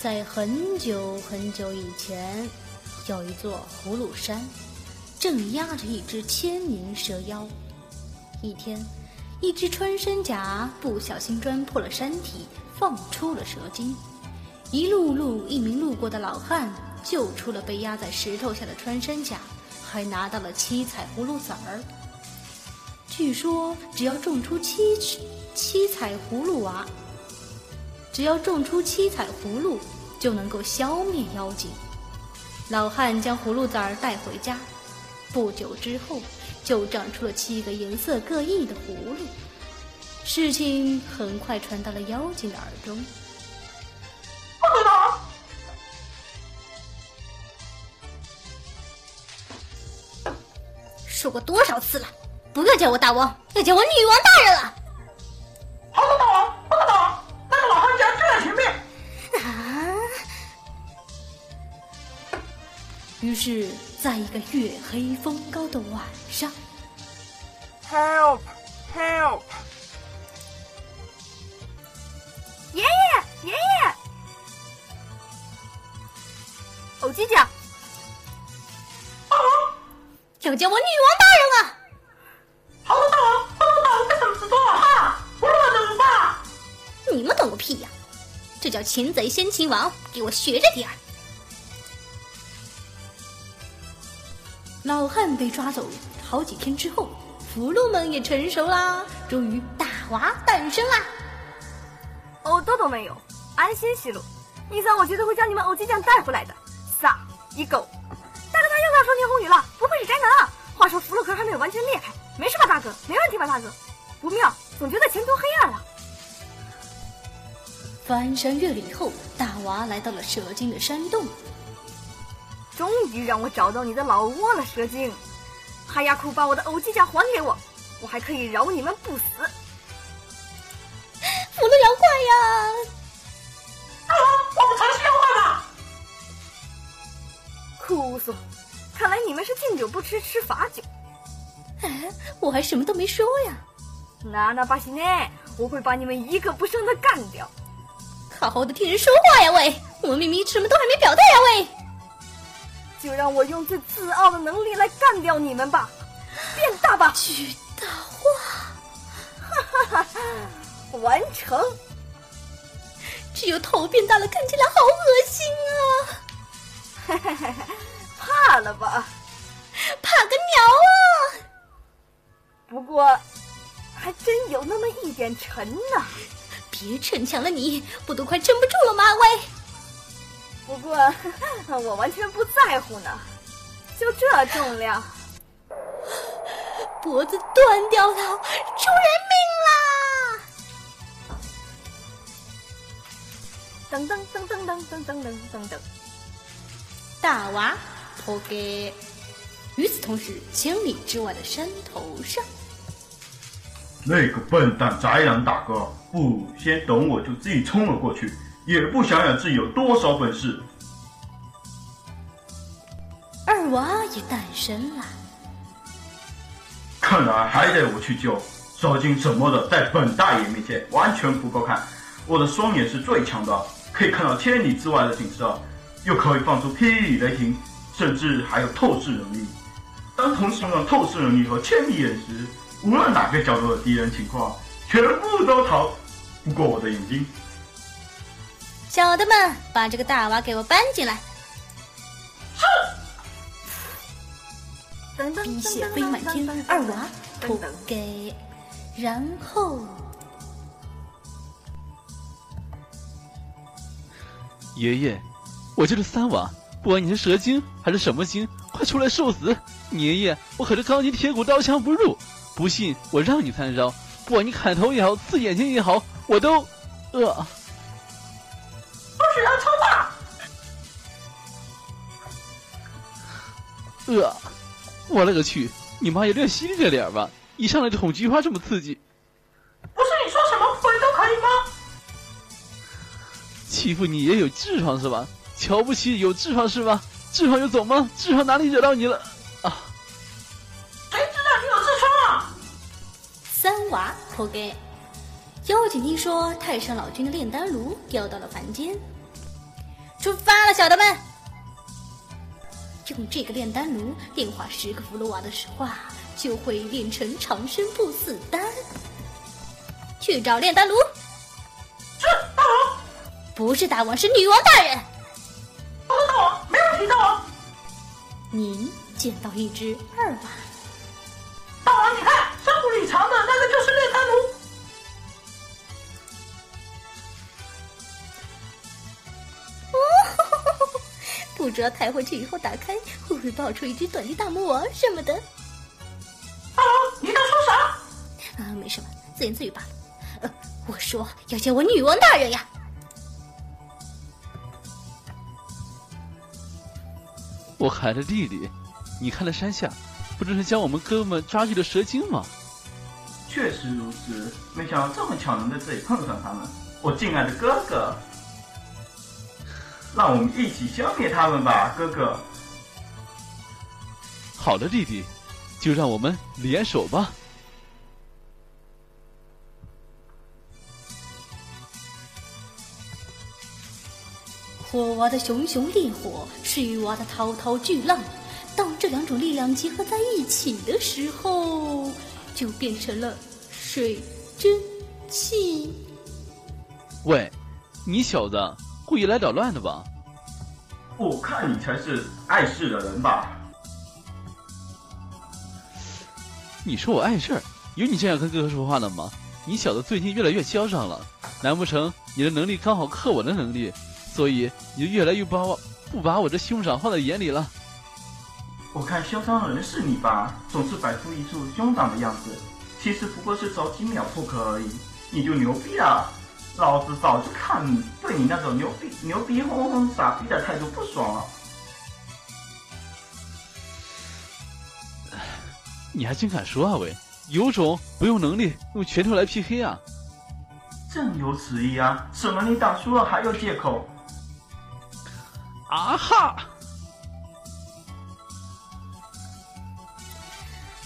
在很久很久以前，有一座葫芦山，正压着一只千年蛇妖。一天，一只穿山甲不小心钻破了山体，放出了蛇精。一路路一名路过的老汉救出了被压在石头下的穿山甲，还拿到了七彩葫芦籽儿。据说，只要种出七七彩葫芦娃。只要种出七彩葫芦，就能够消灭妖精。老汉将葫芦籽儿带回家，不久之后就长出了七个颜色各异的葫芦。事情很快传到了妖精的耳中。说过多少次了，不要叫我大王，要叫我女王大人了。是，在一个月黑风高的晚上，Help! Help! 爷爷，爷爷，欧吉酱，要叫我女王大人啊。好的，大王，好的，大王，该怎么做啊？我乱怎么办？你们懂个屁呀！这叫擒贼先擒王，给我学着点儿。老汉被抓走好几天之后，俘虏们也成熟啦，终于大娃诞生啦。哦，豆豆没有，安心息怒。尼桑，我绝对会将你们欧吉酱带回来的。撒一狗，大哥他又要说霓虹语了，不愧是宅男啊？话说俘虏壳还没有完全裂开，没事吧，大哥？没问题吧，大哥？不妙，总觉得前途黑暗了。翻山越岭后，大娃来到了蛇精的山洞。终于让我找到你的老窝了，蛇精！哈亚库把我的偶机甲还给我，我还可以饶你们不死。俘虏妖怪呀！啊，我们才是妖怪吧？哭诉，看来你们是敬酒不吃吃罚酒。哎，我还什么都没说呀。娜娜巴西内？我会把你们一个不剩的干掉。好好的听人说话呀，喂！我明明什么都还没表态呀，喂！就让我用最自傲的能力来干掉你们吧！变大吧！巨大化！哈哈哈！完成！只有头变大了，看起来好恶心啊！哈哈哈！怕了吧？怕个鸟啊！不过，还真有那么一点沉呢。别逞强了，你不都快撑不住了吗？喂！不过我完全不在乎呢，就这重量，脖子断掉了，出人命啦！噔噔噔噔噔噔噔噔噔噔，大娃投给。与此同时，千里之外的山头上，那个笨蛋宅男大哥不先等我就自己冲了过去。也不想想自己有多少本事，二娃也诞生了。看来还得我去救蛇精什么的，在本大爷面前完全不够看。我的双眼是最强的，可以看到千里之外的景色，又可以放出霹雳雷霆，甚至还有透视能力。当同时用透视能力和千里眼时，无论哪个角落的敌人情况，全部都逃不过我的眼睛。小的们，把这个大娃给我搬进来！是。滴血飞满天，二娃不给，然后爷爷，我就是三娃，不管你是蛇精还是什么精，快出来受死！爷爷，我可是钢筋铁骨，刀枪不入，不信我让你参招，不管你砍头也好，刺眼睛也好，我都，呃。呃，我勒个去！你妈也略犀利着点吧，一上来就捅菊花这么刺激。不是你说什么鬼都可以吗？欺负你也有痔疮是吧？瞧不起有痔疮是吧？痔疮有走吗？痔疮哪里惹到你了？啊！谁知道你有痔疮啊？三娃活该。妖精听说太上老君的炼丹炉掉到了凡间。出发了，小的们！用这个炼丹炉炼化十个葫芦娃的石化，就会炼成长生不死丹。去找炼丹炉。是大王。不是大王，是女王大人。大王，大王，没问题，大王。您捡到一只二娃。不知道抬回去以后打开会不会爆出一只短笛大魔王什么的。大王，你在说啥？啊，没什么，自言自语罢了。呃，我说要见我女王大人呀。我喊着弟弟，你看了山下，不正是将我们哥哥们抓去的蛇精吗？确实如此，没想到这么巧能在这里碰上他们。我敬爱的哥哥，让我们一起消灭他们吧，哥哥。好的，弟弟，就让我们联手吧。火娃的熊熊烈火，水娃的滔滔巨浪，当这两种力量结合在一起的时候，就变成了水蒸气。喂，你小子故意来捣乱的吧？我看你才是碍事的人吧？你说我碍事儿？有你这样跟哥哥说话的吗？你小子最近越来越嚣张了，难不成你的能力刚好克我的能力？所以你就越来越把我不把我这兄长放在眼里了。我看嚣张的人是你吧，总是摆出一副兄长的样子，其实不过是找几秒破壳而已，你就牛逼了。老子早就看你对你那种牛逼牛逼哄哄傻逼的态度不爽了。你还真敢说啊喂！有种不用能力，用拳头来 PK 啊！正有此意啊！什么你打输了还有借口？啊哈！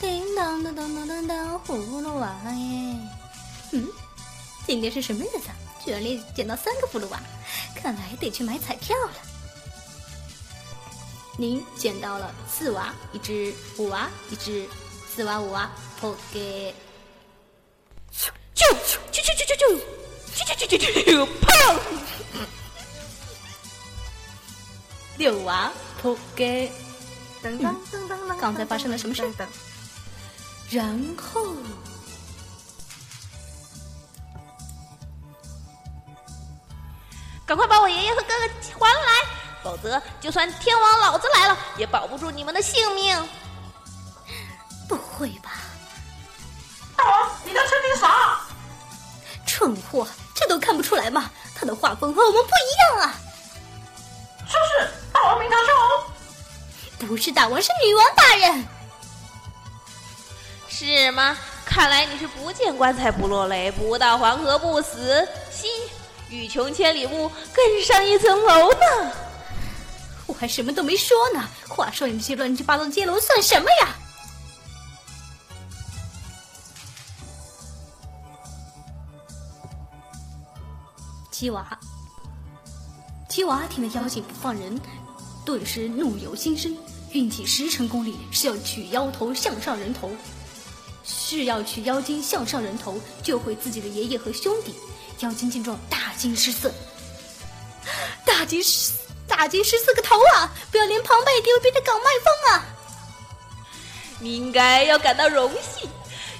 叮当当当当当当，葫芦娃耶！嗯，今天是什么日子？居然连捡到三个葫芦娃，看来得去买彩票了。您捡到了四娃一只，五娃一只，四娃五娃破给。啾啾啾啾啾啾啾啾啾啾啾砰！六娃扑给，噔噔噔噔噔，刚才发生了什么事？然后，赶快把我爷爷和哥哥还来，否则就算天王老子来了，也保不住你们的性命。不会吧？大王，你在吃点啥？蠢货，这都看不出来吗？他的画风和我们不一样啊！说是大王明堂兄，不是大王，是女王大人。是吗？看来你是不见棺材不落泪，不到黄河不死心，欲穷千里目，更上一层楼呢。我还什么都没说呢，话说你这些乱七八糟的接龙算什么呀？七娃，七娃听了妖精不放人，顿时怒有心生，运起十成功力是要取妖头向上人头。是要取妖精项上人头，救回自己的爷爷和兄弟。妖精见状，大惊失色。大惊失大惊失色个头啊！不要连庞贝丢逼的搞卖疯啊！你应该要感到荣幸，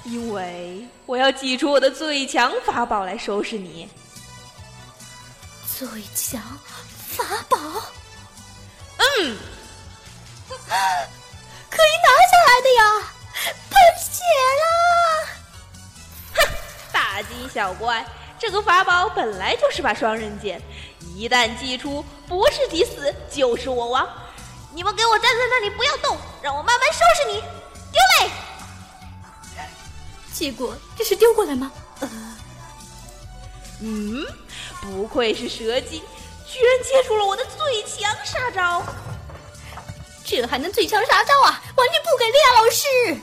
因为我要祭出我的最强法宝来收拾你。最强法宝？嗯，可以拿下来的呀！喷血了！哼，大惊小怪，这个法宝本来就是把双刃剑，一旦祭出，不是你死就是我亡。你们给我站在那里不要动，让我慢慢收拾你！丢嘞！结果这是丢过来吗？呃，嗯，不愧是蛇精，居然接出了我的最强杀招。这还能最强杀招啊？完全不给力啊，老师！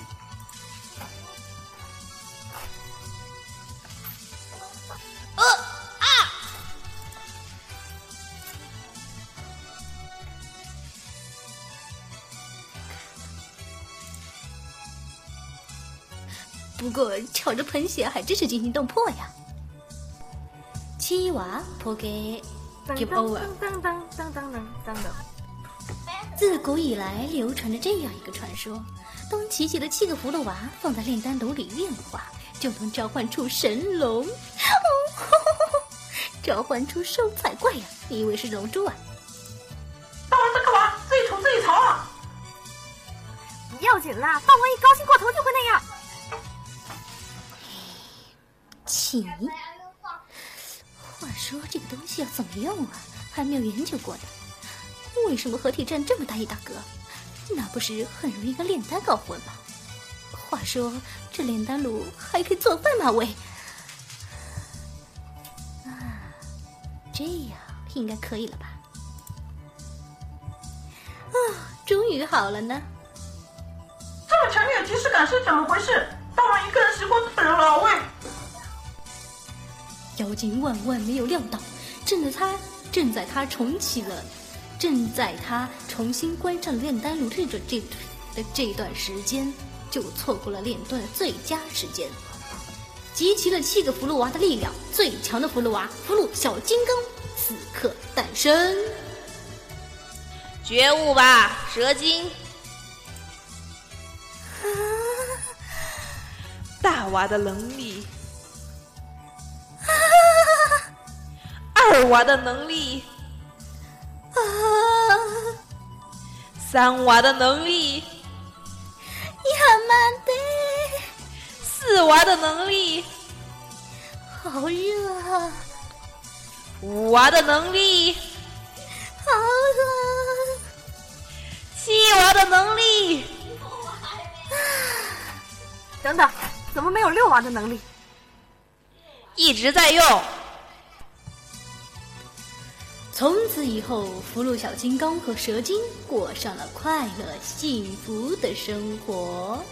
不过瞧着喷血还真是惊心动魄呀。七娃破给 Give over。噔噔噔噔噔噔噔。自古以来流传着这样一个传说：当琪琪的七个葫芦娃放在炼丹炉里炼化，就能召唤出神龙。召唤出兽才怪呀！你以为是龙珠啊？大王这个娃自己吐自己槽啊！不要紧啦，大王一高兴过头就会那样。起。话说这个东西要怎么用啊？还没有研究过呢。为什么合体占这么大一大格？那不是很容易跟炼丹搞混吗？话说这炼丹炉还可以做饭吗？喂！啊，这样应该可以了吧？啊，终于好了呢！这么强烈的即视感是怎么回事？大王一个人识破这人了，喂！妖精万万没有料到，正在他正在他重启了。正在他重新关上炼丹炉这段这的这段时间，就错过了炼丹的最佳时间。集齐了七个葫芦娃的力量，最强的葫芦娃——葫芦小金刚，此刻诞生。觉悟吧，蛇精！大娃的能力，二娃的能力。啊！三娃的能力，亚麻得；四娃的能力，好热啊！五娃的能力，好冷；七娃的能力，等等，怎么没有六娃的能力？一直在用。从此以后，福禄小金刚和蛇精过上了快乐幸福的生活。